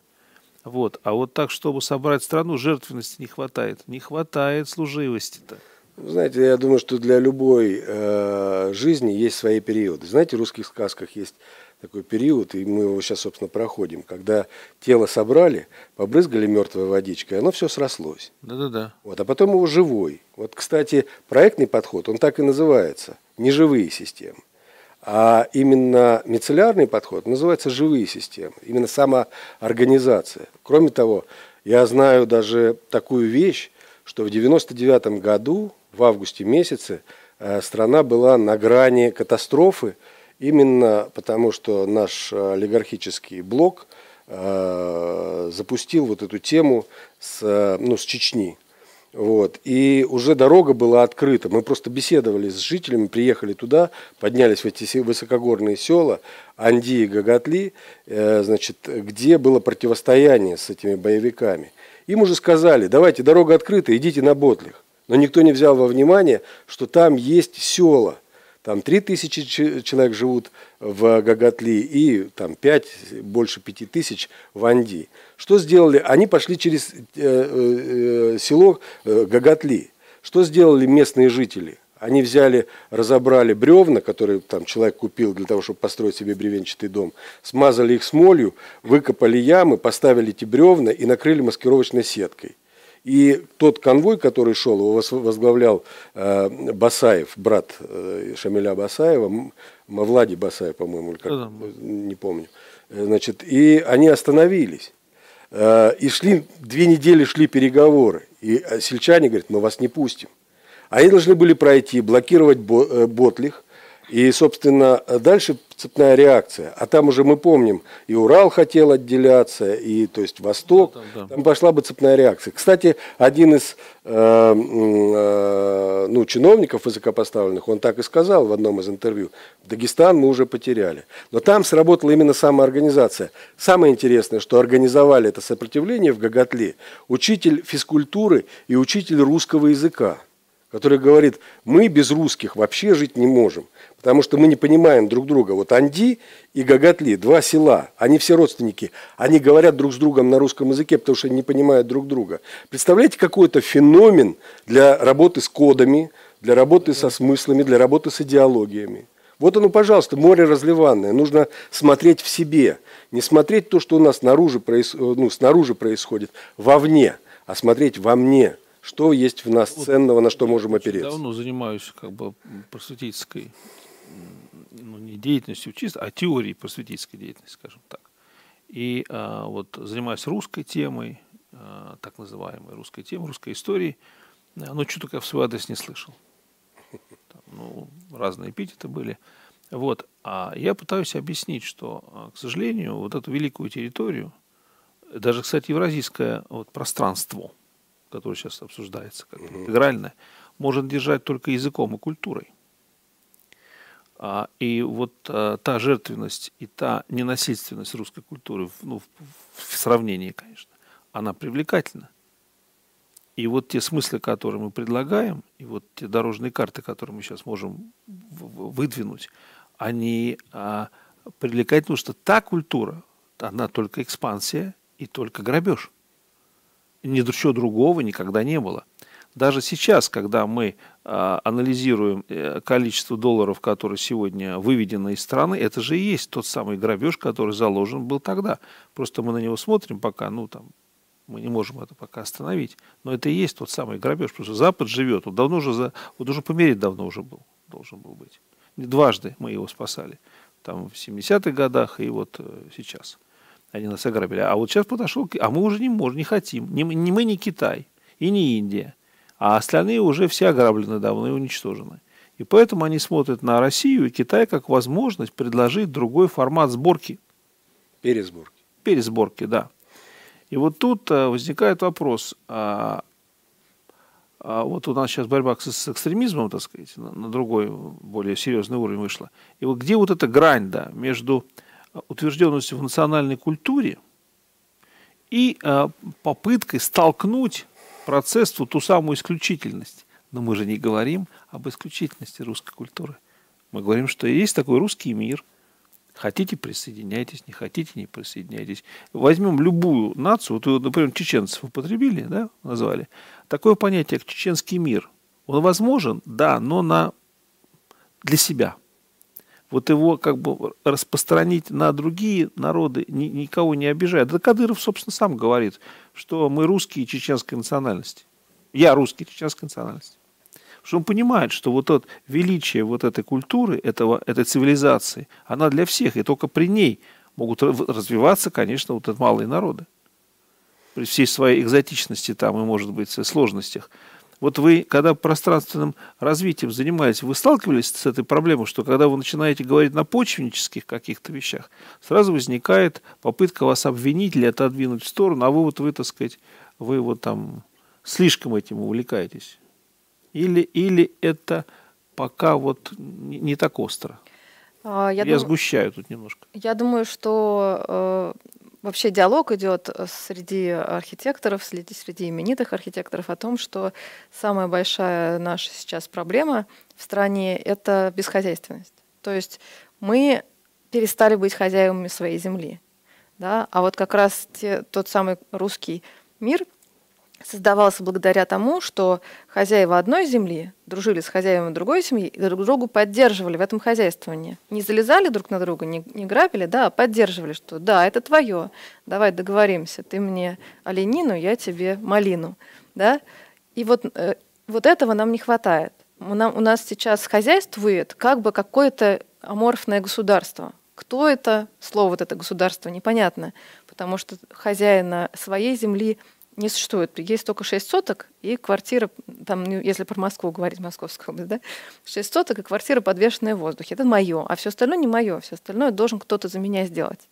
Вот. А вот так, чтобы собрать страну, жертвенности не хватает. Не хватает служивости-то.
Знаете, я думаю, что для любой э, жизни есть свои периоды. Знаете, в русских сказках есть такой период, и мы его сейчас, собственно, проходим, когда тело собрали, побрызгали мертвой водичкой, оно все срослось.
Да-да-да.
Вот, а потом его живой. Вот, кстати, проектный подход, он так и называется, неживые системы. А именно мицеллярный подход называется живые системы, именно самоорганизация. Кроме того, я знаю даже такую вещь, что в 99 году, в августе месяце, э, страна была на грани катастрофы, Именно потому, что наш э, олигархический блок э, запустил вот эту тему с, ну, с Чечни. Вот. И уже дорога была открыта. Мы просто беседовали с жителями, приехали туда, поднялись в эти высокогорные села Анди и Гагатли, э, значит, где было противостояние с этими боевиками. Им уже сказали, давайте, дорога открыта, идите на Ботлих. Но никто не взял во внимание, что там есть села – там 3 тысячи человек живут в Гагатли и там 5, больше 5 тысяч в Анди. Что сделали? Они пошли через э, э, село э, Гагатли. Что сделали местные жители? Они взяли, разобрали бревна, которые там человек купил для того, чтобы построить себе бревенчатый дом, смазали их смолью, выкопали ямы, поставили эти бревна и накрыли маскировочной сеткой. И тот конвой, который шел, его возглавлял э, Басаев, брат э, Шамиля Басаева, Мавлади Басаев, по-моему, или как, да, не помню. Э, значит, и они остановились. Э, и шли, две недели шли переговоры. И э, сельчане говорят, мы вас не пустим. Они должны были пройти, блокировать э, Ботлих, и, собственно, дальше цепная реакция. А там уже мы помним, и Урал хотел отделяться, и то есть Восток. Да, да, да. Там пошла бы цепная реакция. Кстати, один из э, э, ну, чиновников высокопоставленных, он так и сказал в одном из интервью, Дагестан мы уже потеряли. Но там сработала именно самоорганизация. Самое интересное, что организовали это сопротивление в Гагатле учитель физкультуры и учитель русского языка который говорит, мы без русских вообще жить не можем, потому что мы не понимаем друг друга. Вот Анди и Гагатли, два села, они все родственники, они говорят друг с другом на русском языке, потому что они не понимают друг друга. Представляете, какой это феномен для работы с кодами, для работы со смыслами, для работы с идеологиями. Вот оно, пожалуйста, море разливанное. Нужно смотреть в себе. Не смотреть то, что у нас снаружи, ну, снаружи происходит, вовне, а смотреть во мне – что есть в нас ценного, на что можем опереться?
давно занимаюсь как бы просветительской, не деятельностью чисто, а теорией просветительской деятельности, скажем так. И а, вот занимаюсь русской темой, а, так называемой русской темой, русской историей, но что только я в свой адрес не слышал. Там, ну, разные эпитеты были. Вот. А я пытаюсь объяснить, что, а, к сожалению, вот эту великую территорию, даже, кстати, евразийское вот, пространство – которое сейчас обсуждается как интегральное, может держать только языком и культурой. А, и вот а, та жертвенность и та ненасильственность русской культуры, ну, в, сравнении, конечно, она привлекательна. И вот те смыслы, которые мы предлагаем, и вот те дорожные карты, которые мы сейчас можем выдвинуть, они а, привлекательны, потому что та культура, она только экспансия и только грабеж ничего другого никогда не было. Даже сейчас, когда мы э, анализируем э, количество долларов, которые сегодня выведены из страны, это же и есть тот самый грабеж, который заложен был тогда. Просто мы на него смотрим пока, ну там, мы не можем это пока остановить. Но это и есть тот самый грабеж, потому что Запад живет, он давно уже, за, вот уже помереть давно уже был, должен был быть. Дважды мы его спасали. Там в 70-х годах и вот э, сейчас. Они нас ограбили. А вот сейчас подошел, а мы уже не можем, не хотим. Не, не мы, не Китай и не Индия. А остальные уже все ограблены давно и уничтожены. И поэтому они смотрят на Россию и Китай как возможность предложить другой формат сборки.
Пересборки.
Пересборки, да. И вот тут а, возникает вопрос, а, а вот у нас сейчас борьба с, с экстремизмом, так сказать, на, на другой, более серьезный уровень вышла. И вот где вот эта грань, да, между утвержденностью в национальной культуре и э, попыткой столкнуть процесс в ту самую исключительность. Но мы же не говорим об исключительности русской культуры. Мы говорим, что есть такой русский мир. Хотите, присоединяйтесь, не хотите, не присоединяйтесь. Возьмем любую нацию, вот, например, чеченцев употребили, да, назвали. Такое понятие, как чеченский мир, он возможен, да, но на, для себя – вот его как бы распространить на другие народы, ни, никого не обижая. Да Кадыров, собственно, сам говорит, что мы русские чеченской национальности. Я русский чеченской национальности. Что он понимает, что вот это величие вот этой культуры, этого, этой цивилизации, она для всех, и только при ней могут развиваться, конечно, вот эти малые народы. При всей своей экзотичности там и, может быть, сложностях. Вот вы, когда пространственным развитием занимаетесь, вы сталкивались с этой проблемой, что когда вы начинаете говорить на почвеннических каких-то вещах, сразу возникает попытка вас обвинить или отодвинуть в сторону, а вы вот, вы, так сказать, вы вот там слишком этим увлекаетесь. Или, или это пока вот не, не так остро. А, я, я дум... сгущаю тут немножко.
Я думаю, что э, вообще диалог идет э, среди архитекторов, среди, среди именитых архитекторов о том, что самая большая наша сейчас проблема в стране – это бесхозяйственность. То есть мы перестали быть хозяевами своей земли. Да? А вот как раз те, тот самый русский мир – создавался благодаря тому, что хозяева одной земли дружили с хозяевами другой семьи и друг другу поддерживали в этом хозяйствовании. Не залезали друг на друга, не, не грабили, да, а поддерживали, что да, это твое, давай договоримся, ты мне оленину, я тебе малину. Да? И вот, э, вот этого нам не хватает. У, нам, у нас сейчас хозяйствует как бы какое-то аморфное государство. Кто это? Слово вот это государство непонятно, потому что хозяина своей земли не существует. Есть только 6 соток и квартира, там, ну, если про Москву говорить, Московская область, да, 6 соток и квартира, подвешенная в воздухе. Это мое, а все остальное не мое, все остальное должен кто-то за меня сделать.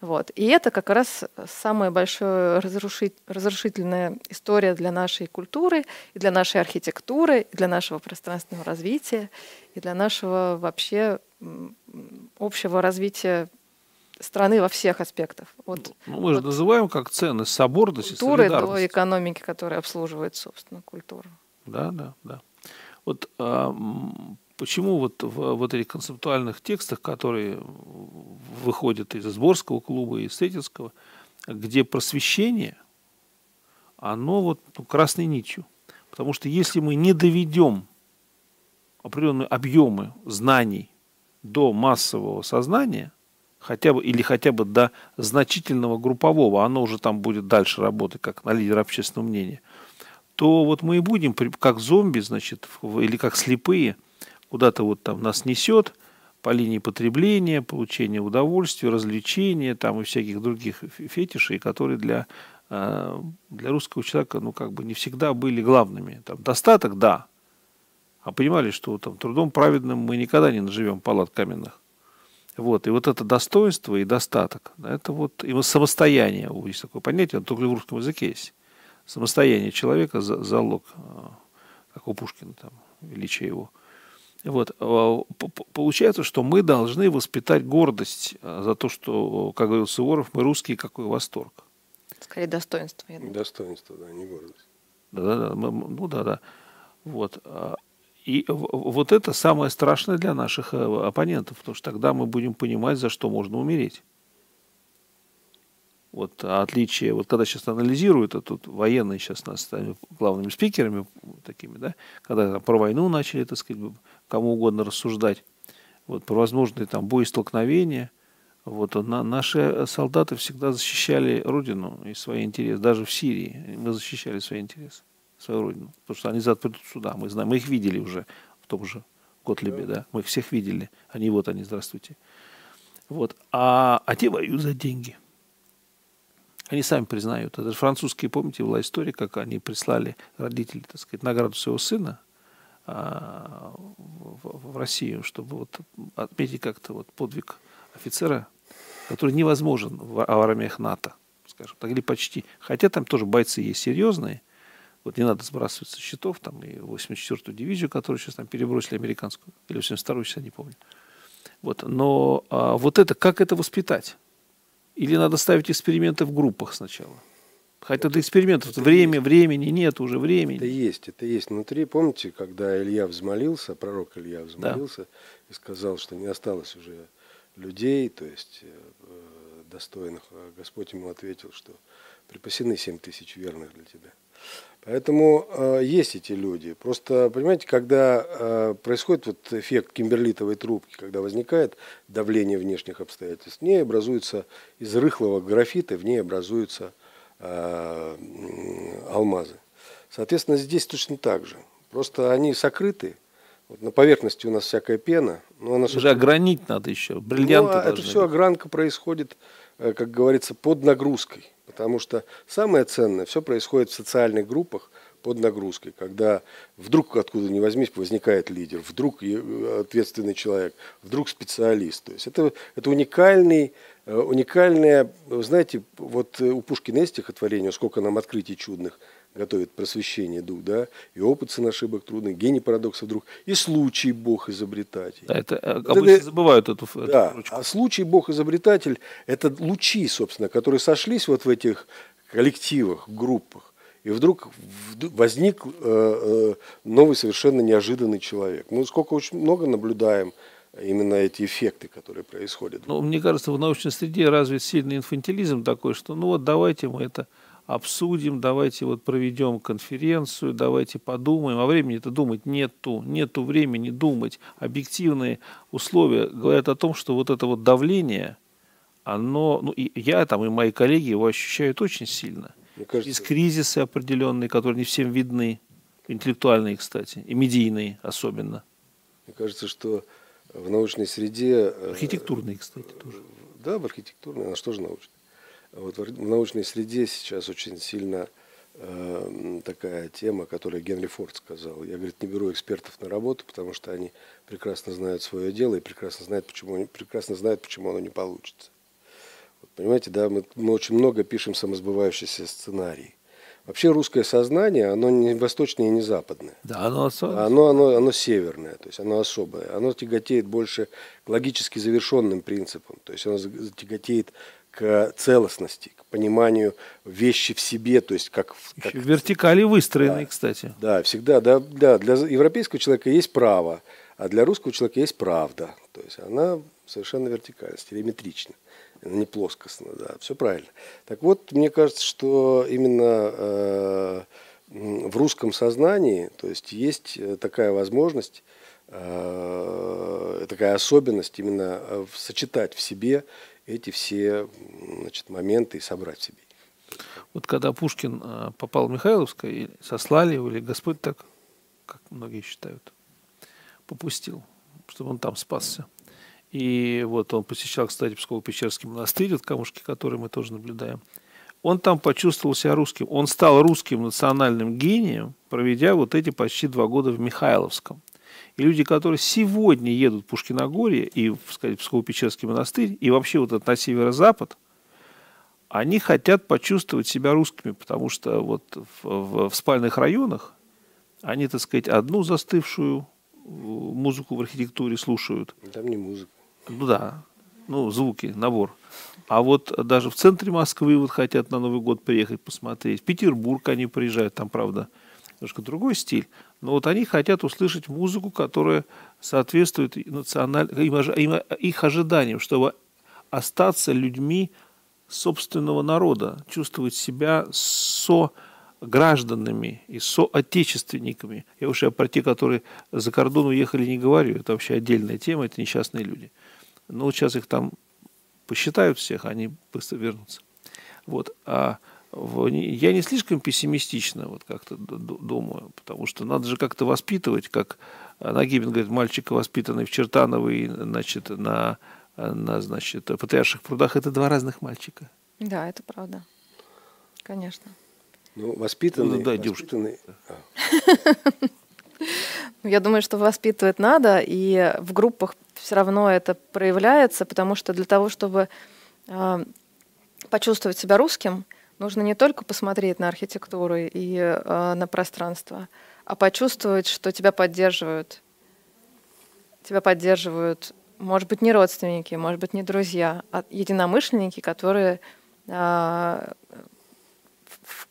Вот. И это как раз самая большая разрушить, разрушительная история для нашей культуры, и для нашей архитектуры, и для нашего пространственного развития, и для нашего вообще общего развития страны во всех аспектах. Вот,
ну, мы вот же называем как ценность соборность
культуры и солидарность. до экономики, которая обслуживает, собственно, культуру.
Да, да, да. Вот а, почему вот в вот этих концептуальных текстах, которые выходят из Сборского клуба и из Сетинского, где просвещение, оно вот ну, красной нитью. Потому что если мы не доведем определенные объемы знаний до массового сознания, хотя бы, или хотя бы до значительного группового, оно уже там будет дальше работать, как на лидер общественного мнения, то вот мы и будем, как зомби, значит, или как слепые, куда-то вот там нас несет по линии потребления, получения удовольствия, развлечения там и всяких других фетишей, которые для, э, для русского человека, ну, как бы не всегда были главными. Там достаток, да, а понимали, что там трудом праведным мы никогда не наживем палат каменных. Вот, и вот это достоинство и достаток, это вот и самостояние, есть такое понятие, оно только в русском языке есть. Самостояние человека – залог, а, как у Пушкина, там, величие его. Вот. А, получается, что мы должны воспитать гордость а, за то, что, как говорил Суворов, мы русские, какой восторг.
Скорее достоинство. Я
думаю. Достоинство, да, не гордость.
Да-да-да, ну да-да. Вот. И вот это самое страшное для наших э, оппонентов, потому что тогда мы будем понимать, за что можно умереть. Вот отличие, вот когда сейчас анализируют, а тут военные сейчас нас стали главными спикерами такими, да, когда там, про войну начали, так сказать, кому угодно рассуждать, вот, про возможные там боестолкновения, вот, на, наши солдаты всегда защищали Родину и свои интересы, даже в Сирии мы защищали свои интересы свою родину. Потому что они завтра придут сюда. Мы знаем, мы их видели уже в том же Готлибе, да. Мы их всех видели. Они вот они, здравствуйте. Вот. А, а те воюют за деньги. Они сами признают. Это французские, помните, была история, как они прислали родители, так сказать, награду своего сына а, в, в Россию, чтобы вот отметить как-то вот подвиг офицера, который невозможен в армиях НАТО, скажем так, или почти. Хотя там тоже бойцы есть серьезные, вот не надо сбрасывать со счетов, там, и 84-ю дивизию, которую сейчас там перебросили американскую, или 82-ю, сейчас не помню. Вот. Но а, вот это, как это воспитать? Или надо ставить эксперименты в группах сначала? Хотя до экспериментов время, времени нет уже времени.
Это есть, это есть внутри. Помните, когда Илья взмолился, пророк Илья взмолился да. и сказал, что не осталось уже людей, то есть э, достойных. А Господь ему ответил, что припасены семь тысяч верных для тебя. Поэтому э, есть эти люди. Просто, понимаете, когда э, происходит вот эффект кимберлитовой трубки, когда возникает давление внешних обстоятельств, в ней образуется из рыхлого графита, в ней образуются э, алмазы. Соответственно, здесь точно так же. Просто они сокрыты. Вот на поверхности у нас всякая пена.
Но она Уже огранить надо еще. Бриллианты
ну, а это все огранка происходит, э, как говорится, под нагрузкой. Потому что самое ценное, все происходит в социальных группах под нагрузкой, когда вдруг откуда ни возьмись возникает лидер, вдруг ответственный человек, вдруг специалист. То есть это, это уникальный, э, уникальное, знаете, вот у Пушкина есть стихотворение, сколько нам открытий чудных – готовит просвещение дух, да, и опыт сын ошибок трудных, гений парадоксов друг, и случай Бог изобретатель.
Да, это э, обычно это, забывают эту,
эту да, ручку. А случай Бог изобретатель – это лучи, собственно, которые сошлись вот в этих коллективах, группах, и вдруг возник э, э, новый совершенно неожиданный человек. Мы сколько очень много наблюдаем именно эти эффекты, которые происходят.
Ну, мне кажется, в научной среде развит сильный инфантилизм такой, что ну вот давайте мы это обсудим, давайте вот проведем конференцию, давайте подумаем. А времени-то думать нету, нету времени думать. Объективные условия говорят о том, что вот это вот давление, оно, ну и я там, и мои коллеги его ощущают очень сильно. Мне кажется, Есть кризисы определенные, которые не всем видны, интеллектуальные, кстати, и медийные особенно.
Мне кажется, что в научной среде...
Э, архитектурные, кстати, тоже.
Да, в архитектурной, она что же научная? Вот в научной среде сейчас очень сильно э, такая тема, которую Генри Форд сказал. Я, говорит, не беру экспертов на работу, потому что они прекрасно знают свое дело и прекрасно знают, почему, прекрасно знают, почему оно не получится. Вот, понимаете, да, мы, мы очень много пишем самосбывающиеся сценарии. Вообще русское сознание, оно не восточное и не западное.
Да, оно особое.
Оно, оно, оно северное, то есть оно особое. Оно тяготеет больше к логически завершенным принципам. То есть оно тяготеет к целостности, к пониманию вещи в себе, то есть как... как
вертикали выстроены,
да,
кстати.
Да, всегда, да, да, для европейского человека есть право, а для русского человека есть правда. То есть она совершенно вертикальна, телеметрична, она не плоскостна, да, все правильно. Так вот, мне кажется, что именно э, в русском сознании, то есть есть такая возможность, э, такая особенность именно э, сочетать в себе эти все значит, моменты и собрать в себе.
Вот когда Пушкин э, попал в Михайловское, сослали его, или Господь так, как многие считают, попустил, чтобы он там спасся. И вот он посещал, кстати, Псково-Печерский монастырь, вот камушки, которые мы тоже наблюдаем. Он там почувствовал себя русским. Он стал русским национальным гением, проведя вот эти почти два года в Михайловском. И люди, которые сегодня едут в Пушкиногорье и, сказать, в Псково-Печерский монастырь, и вообще вот это на северо-запад, они хотят почувствовать себя русскими, потому что вот в, в, в спальных районах они, так сказать, одну застывшую э, музыку в архитектуре слушают.
Там не музыка.
Ну да, ну звуки, набор. А вот даже в центре Москвы вот хотят на Новый год приехать посмотреть. В Петербург они приезжают, там, правда, немножко другой стиль. Но вот они хотят услышать музыку, которая соответствует национальным их ожиданиям, чтобы остаться людьми собственного народа, чувствовать себя со гражданами и соотечественниками. Я уж про те, которые за кордон уехали, не говорю. Это вообще отдельная тема, это несчастные люди. Но вот сейчас их там посчитают всех, они быстро вернутся. Вот. А я не слишком пессимистично вот как-то думаю, потому что надо же как-то воспитывать, как Нагибин говорит, мальчика, воспитанный в Чертаново и, значит, на, на значит, Патриарших прудах, это два разных мальчика.
Да, это правда. Конечно.
Ну, воспитанный, ну, да, воспитанный... А.
Я думаю, что воспитывать надо, и в группах все равно это проявляется, потому что для того, чтобы э, почувствовать себя русским, нужно не только посмотреть на архитектуру и э, на пространство, а почувствовать, что тебя поддерживают. Тебя поддерживают, может быть, не родственники, может быть, не друзья, а единомышленники, которые э,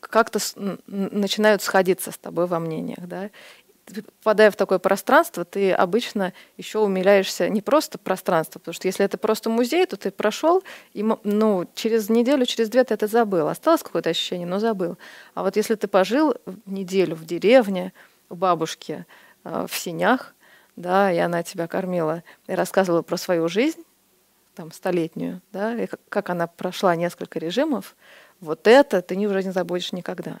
как-то начинают сходиться с тобой во мнениях, да, попадая в такое пространство, ты обычно еще умиляешься не просто пространство, потому что если это просто музей, то ты прошел, и ну, через неделю, через две ты это забыл. Осталось какое-то ощущение, но забыл. А вот если ты пожил неделю в деревне, у бабушки, э, в синях, да, и она тебя кормила и рассказывала про свою жизнь, там, столетнюю, да, и как она прошла несколько режимов, вот это ты не забудешь никогда.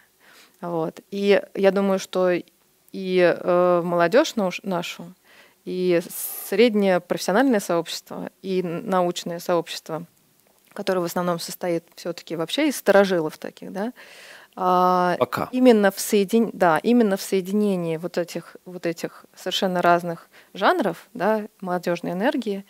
Вот. И я думаю, что и э, молодежь нашу, и среднее профессиональное сообщество, и научное сообщество, которое в основном состоит все-таки вообще из сторожилов таких, да,
а, Пока.
Именно в, соедин... да, именно в соединении вот этих, вот этих совершенно разных жанров, да, молодежной энергии,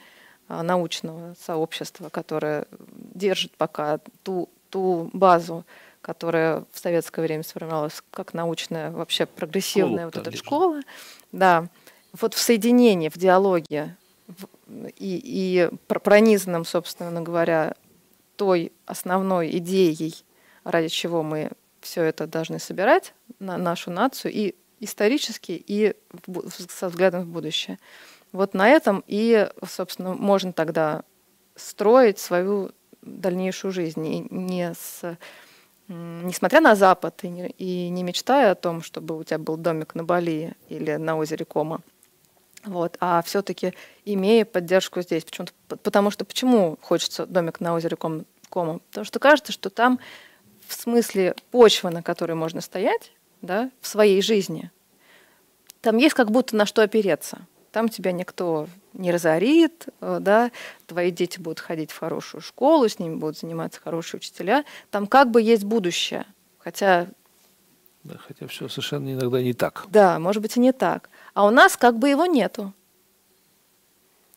а, научного сообщества, которое держит пока ту, ту базу, которая в советское время сформировалась как научная, вообще прогрессивная школа, вот эта школа. Да, вот в соединении, в диалоге и, и пронизанном, собственно говоря, той основной идеей, ради чего мы все это должны собирать на нашу нацию и исторически, и со взглядом в будущее. Вот на этом и, собственно, можно тогда строить свою дальнейшую жизнь, и не с несмотря на Запад и не, и не мечтая о том, чтобы у тебя был домик на Бали или на озере Кома, вот, а все-таки имея поддержку здесь. Почему потому что почему хочется домик на озере Кома? Потому что кажется, что там в смысле почвы, на которой можно стоять, да, в своей жизни, там есть как будто на что опереться. Там тебя никто не разорит, э, да, твои дети будут ходить в хорошую школу, с ними будут заниматься хорошие учителя. Там как бы есть будущее, хотя...
Да, хотя все совершенно иногда не так.
Да, может быть и не так. А у нас как бы его нету.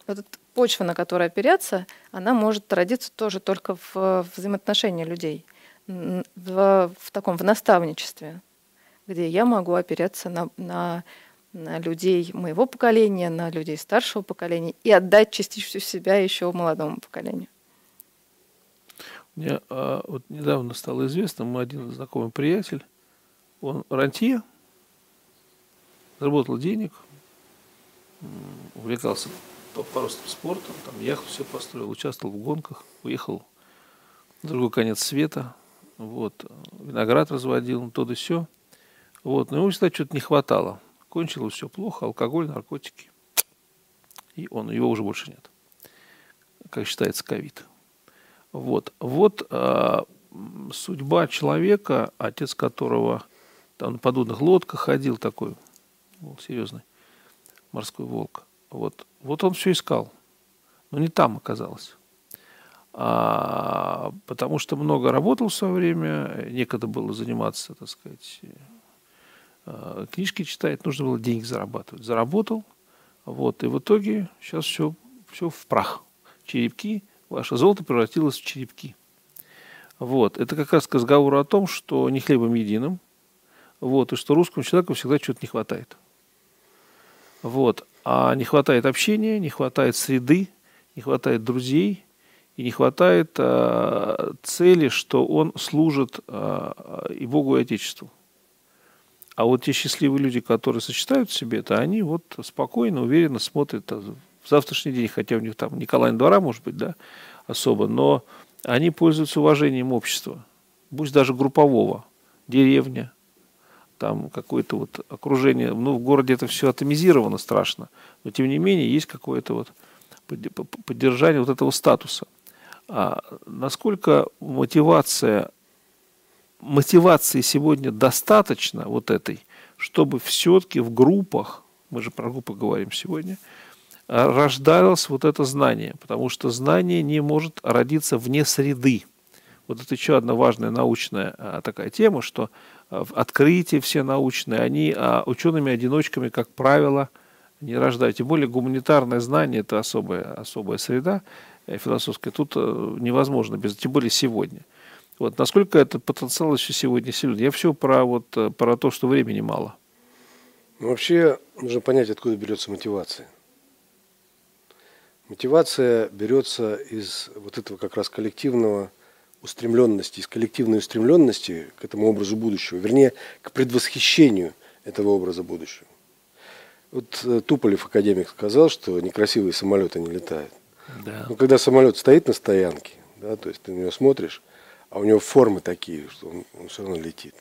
Вот эта почва, на которой опереться, она может родиться тоже только в взаимоотношении людей, в, в таком в наставничестве, где я могу опереться на, на на людей моего поколения, на людей старшего поколения и отдать частичку себя еще молодому поколению.
Мне а, вот недавно стало известно, мой один знакомый приятель, он рантье, заработал денег, увлекался парусным спортом, там яхту все построил, участвовал в гонках, уехал на другой конец света, вот, виноград разводил, то да все. Вот, но ему всегда что-то не хватало. Кончилось все плохо, алкоголь, наркотики. И он, его уже больше нет. Как считается, ковид. Вот, вот а, судьба человека, отец которого там на подводных лодках ходил такой, был серьезный, морской волк. Вот, вот он все искал, но не там оказалось. А, потому что много работал в свое время, некогда было заниматься, так сказать, э, книжки читать, нужно было деньги зарабатывать. Заработал, вот, и в итоге сейчас все, все в прах. Черепки, ваше золото превратилось в черепки. Вот, это как раз разговор о том, что не хлебом единым, вот, и что русскому человеку всегда чего-то не хватает. Вот, а не хватает общения, не хватает среды, не хватает друзей – и не хватает а, цели, что он служит а, и Богу, и Отечеству. А вот те счастливые люди, которые сочетают в себе это, они вот спокойно, уверенно смотрят в завтрашний день, хотя у них там Николай двора, может быть, да, особо, но они пользуются уважением общества, пусть даже группового, деревня, там какое-то вот окружение, ну, в городе это все атомизировано страшно, но тем не менее есть какое-то вот поддержание вот этого статуса. А насколько мотивация, мотивации сегодня достаточно вот этой, чтобы все-таки в группах, мы же про группы говорим сегодня, рождалось вот это знание, потому что знание не может родиться вне среды. Вот это еще одна важная научная а, такая тема, что а, открытия все научные, они а, учеными-одиночками, как правило, не рождают. Тем более гуманитарное знание – это особая, особая среда, Э, философская, тут э, невозможно, без, тем более сегодня. Вот, насколько этот потенциал еще сегодня силен? Я все про, вот, э, про то, что времени мало.
Ну, вообще нужно понять, откуда берется мотивация. Мотивация берется из вот этого как раз коллективного устремленности, из коллективной устремленности к этому образу будущего, вернее, к предвосхищению этого образа будущего. Вот Туполев, академик, сказал, что некрасивые самолеты не летают. Да. Ну, когда самолет стоит на стоянке, да, то есть ты на него смотришь, а у него формы такие, что он, он все равно летит.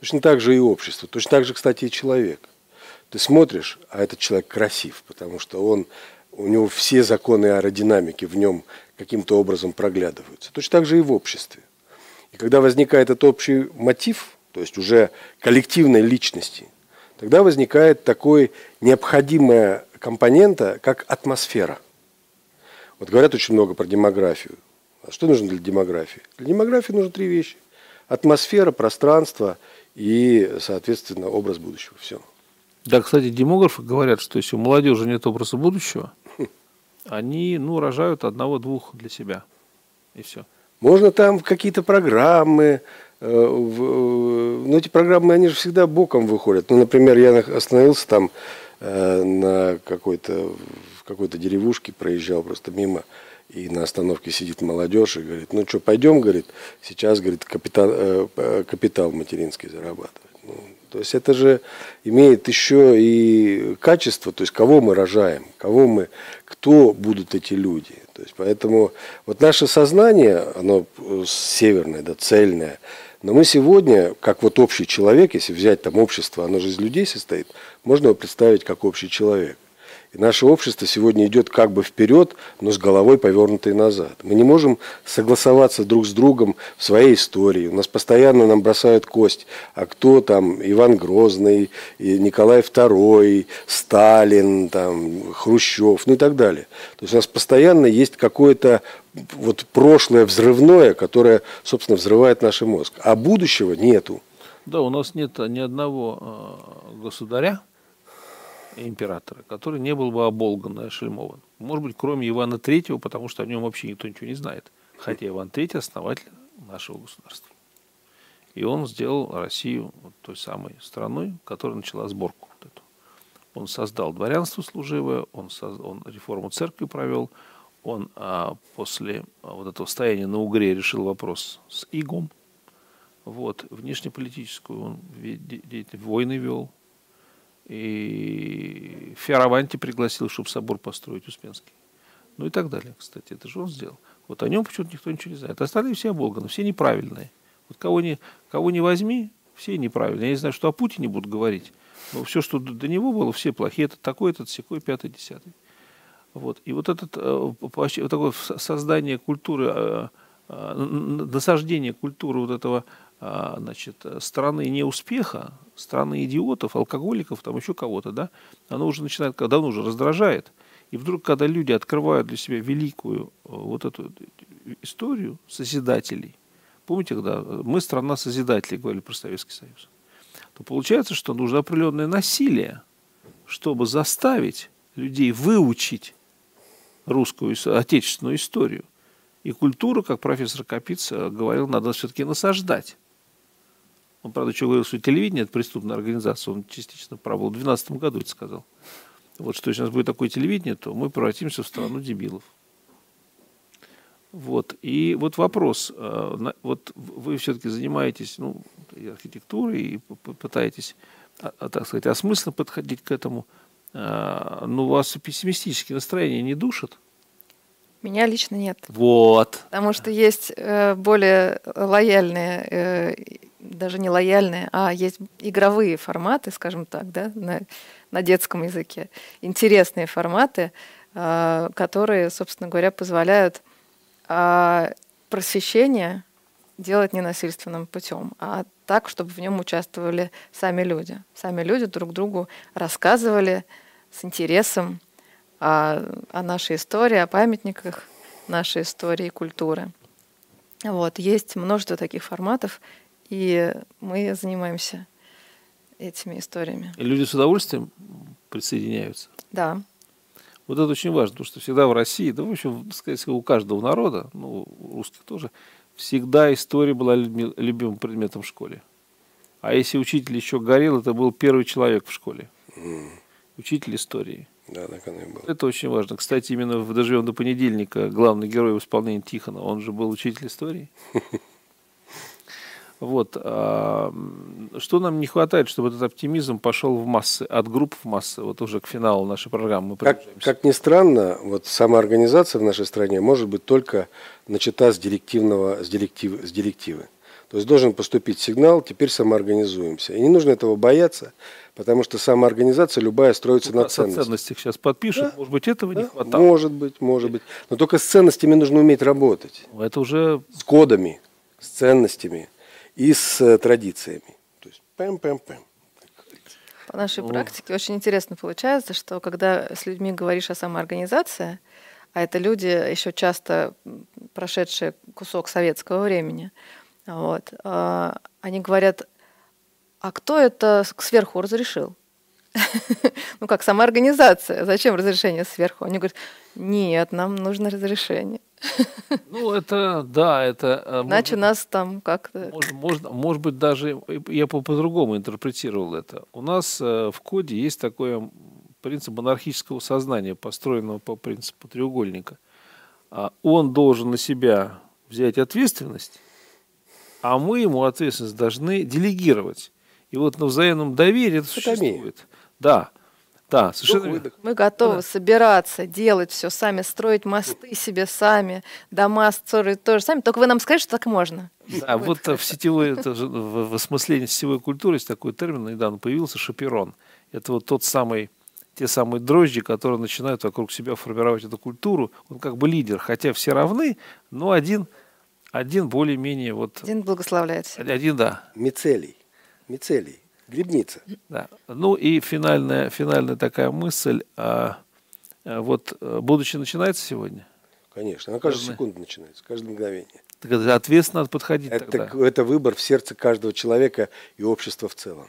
Точно так же и общество, точно так же, кстати, и человек. Ты смотришь, а этот человек красив, потому что он, у него все законы аэродинамики в нем каким-то образом проглядываются. Точно так же и в обществе. И когда возникает этот общий мотив, то есть уже коллективной личности, тогда возникает такой необходимая компонента, как атмосфера – вот говорят очень много про демографию. Что нужно для демографии? Для демографии нужно три вещи. Атмосфера, пространство и, соответственно, образ будущего. Все.
Да, кстати, демографы говорят, что если у молодежи нет образа будущего, они, ну, рожают одного-двух для себя. И все.
Можно там какие-то программы, э, э, но эти программы, они же всегда боком выходят. Ну, например, я остановился там э, на какой-то какой-то деревушке проезжал просто мимо, и на остановке сидит молодежь и говорит, ну что, пойдем, говорит, сейчас, говорит, капитал, э, капитал материнский зарабатывать. Ну, то есть это же имеет еще и качество, то есть кого мы рожаем, кого мы, кто будут эти люди. То есть поэтому вот наше сознание, оно северное, да, цельное, но мы сегодня, как вот общий человек, если взять там общество, оно же из людей состоит, можно его представить как общий человек. И наше общество сегодня идет как бы вперед, но с головой повернутой назад. Мы не можем согласоваться друг с другом в своей истории. У нас постоянно нам бросают кость. А кто там Иван Грозный, Николай II, Сталин, там, Хрущев, ну и так далее. То есть у нас постоянно есть какое-то вот прошлое взрывное, которое, собственно, взрывает наш мозг. А будущего нету.
Да, у нас нет ни одного э, государя, императора, который не был бы оболган и ошельмован. Может быть, кроме Ивана Третьего, потому что о нем вообще никто ничего не знает. Хотя Иван Третий основатель нашего государства. И он сделал Россию вот той самой страной, которая начала сборку. Вот эту. Он создал дворянство служивое, он, создал, он реформу церкви провел, он а, после а, вот этого стояния на Угре решил вопрос с Игом. Вот, внешнеполитическую он войны вел. И Фиараванти пригласил, чтобы собор построить Успенский. Ну и так далее, кстати. Это же он сделал. Вот о нем почему-то никто ничего не знает. Остальные все оболганы, все неправильные. Вот кого не, кого не возьми, все неправильные. Я не знаю, что о Путине будут говорить. Но все, что до него было, все плохие. Это такой, этот, секой, пятый, десятый. Вот. И вот это э, такое создание культуры, э, э, насаждение культуры вот этого значит, страны неуспеха, страны идиотов, алкоголиков, там еще кого-то, да, оно уже начинает, давно уже раздражает. И вдруг, когда люди открывают для себя великую вот эту историю созидателей, помните, когда мы страна созидателей, говорили про Советский Союз, то получается, что нужно определенное насилие, чтобы заставить людей выучить русскую, отечественную историю. И культуру, как профессор Капиц говорил, надо все-таки насаждать. Он, правда, что говорил, что телевидение – это преступная организация. Он частично прав был. В 2012 году это сказал. Вот что у нас будет такое телевидение, то мы превратимся в страну дебилов. Вот. И вот вопрос. Э, вот вы все-таки занимаетесь ну, и архитектурой, и пытаетесь, а, а, так сказать, осмысленно подходить к этому – а, ну, вас пессимистические настроения не душат?
Меня лично нет.
Вот.
Потому что есть э, более лояльные, э, даже не лояльные, а есть игровые форматы, скажем так, да, на, на детском языке. Интересные форматы, э, которые, собственно говоря, позволяют э, просвещение делать ненасильственным путем, а так, чтобы в нем участвовали сами люди. Сами люди друг другу рассказывали с интересом о, о нашей истории, о памятниках нашей истории и культуры. Вот, есть множество таких форматов, и мы занимаемся этими историями.
И люди с удовольствием присоединяются?
Да.
Вот это очень важно, потому что всегда в России, да, в общем, сказать, у каждого народа, ну, у русских тоже, всегда история была любимым предметом в школе. А если учитель еще горел, это был первый человек в школе. Mm. Учитель истории.
Да, так оно и было.
Это очень важно. Кстати, именно в «Доживем до понедельника» главный герой в исполнении Тихона, он же был учитель истории. Вот. А, что нам не хватает, чтобы этот оптимизм пошел в массы, от групп в массы, вот уже к финалу нашей программы.
Как, как ни странно, вот сама организация в нашей стране может быть только начата с директивного, с, директив, с директивы. То есть должен поступить сигнал, теперь самоорганизуемся. И не нужно этого бояться, потому что самоорганизация любая строится ну, на ценностях.
ценностях сейчас подпишут, да? может быть, этого да? не хватает.
Может быть, может быть. Но только с ценностями нужно уметь работать.
Это уже...
С кодами, с ценностями и с э, традициями. То есть пэм-пэм-пэм.
По нашей практике очень интересно получается, что когда с людьми говоришь о самоорганизации, а это люди еще часто прошедшие кусок советского времени, вот, а, они говорят, а кто это сверху разрешил? ну как, сама организация, зачем разрешение сверху? Они говорят, нет, нам нужно разрешение.
Ну, это, да, это...
Э, Иначе может, нас там как-то...
Может, может, может быть, даже я по-другому интерпретировал это. У нас э, в коде есть такой принцип монархического сознания, построенного по принципу треугольника. А он должен на себя взять ответственность, а мы ему ответственность должны делегировать. И вот на взаимном доверии это существует. Да. Да, совершенно
Мы готовы да. собираться, делать все сами, строить мосты себе сами, дома строить тоже сами. Только вы нам скажете, что так можно.
Да, вот в сетевой, в осмыслении сетевой культуры есть такой термин, недавно появился, шаперон. Это вот тот самый, те самые дрожжи, которые начинают вокруг себя формировать эту культуру. Он как бы лидер, хотя все равны, но один, один более-менее вот...
Один благословляется.
Один, да.
Мицелий. Мицелий. Грибница.
Да. Ну и финальная, финальная такая мысль. А, а вот э, будущее начинается сегодня?
Конечно, на каждую секунду начинается, каждое мгновение.
Так это ответственно надо подходить
это,
тогда.
Это выбор в сердце каждого человека и общества в целом.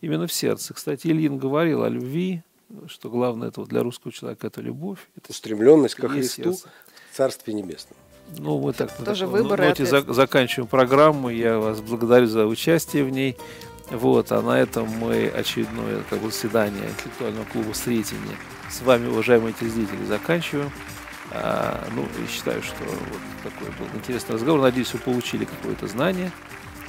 Именно в сердце. Кстати, Ильин говорил о любви, что главное это для русского человека это любовь. Это
Устремленность ко Христу, сердце. Царстве Небесном.
Ну, мы так
Тоже выбор ноте
заканчиваем программу. Я вас благодарю за участие в ней. Вот, а на этом мы очередное как бы, заседание интеллектуального клуба «Сретение» с вами, уважаемые телезрители, заканчиваем. А, ну, и считаю, что вот такой был интересный разговор. Надеюсь, вы получили какое-то знание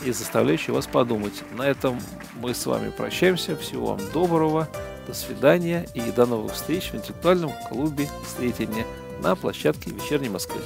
и заставляющее вас подумать. На этом мы с вами прощаемся. Всего вам доброго, до свидания и до новых встреч в интеллектуальном клубе «Встретения» на площадке «Вечерней Москвы».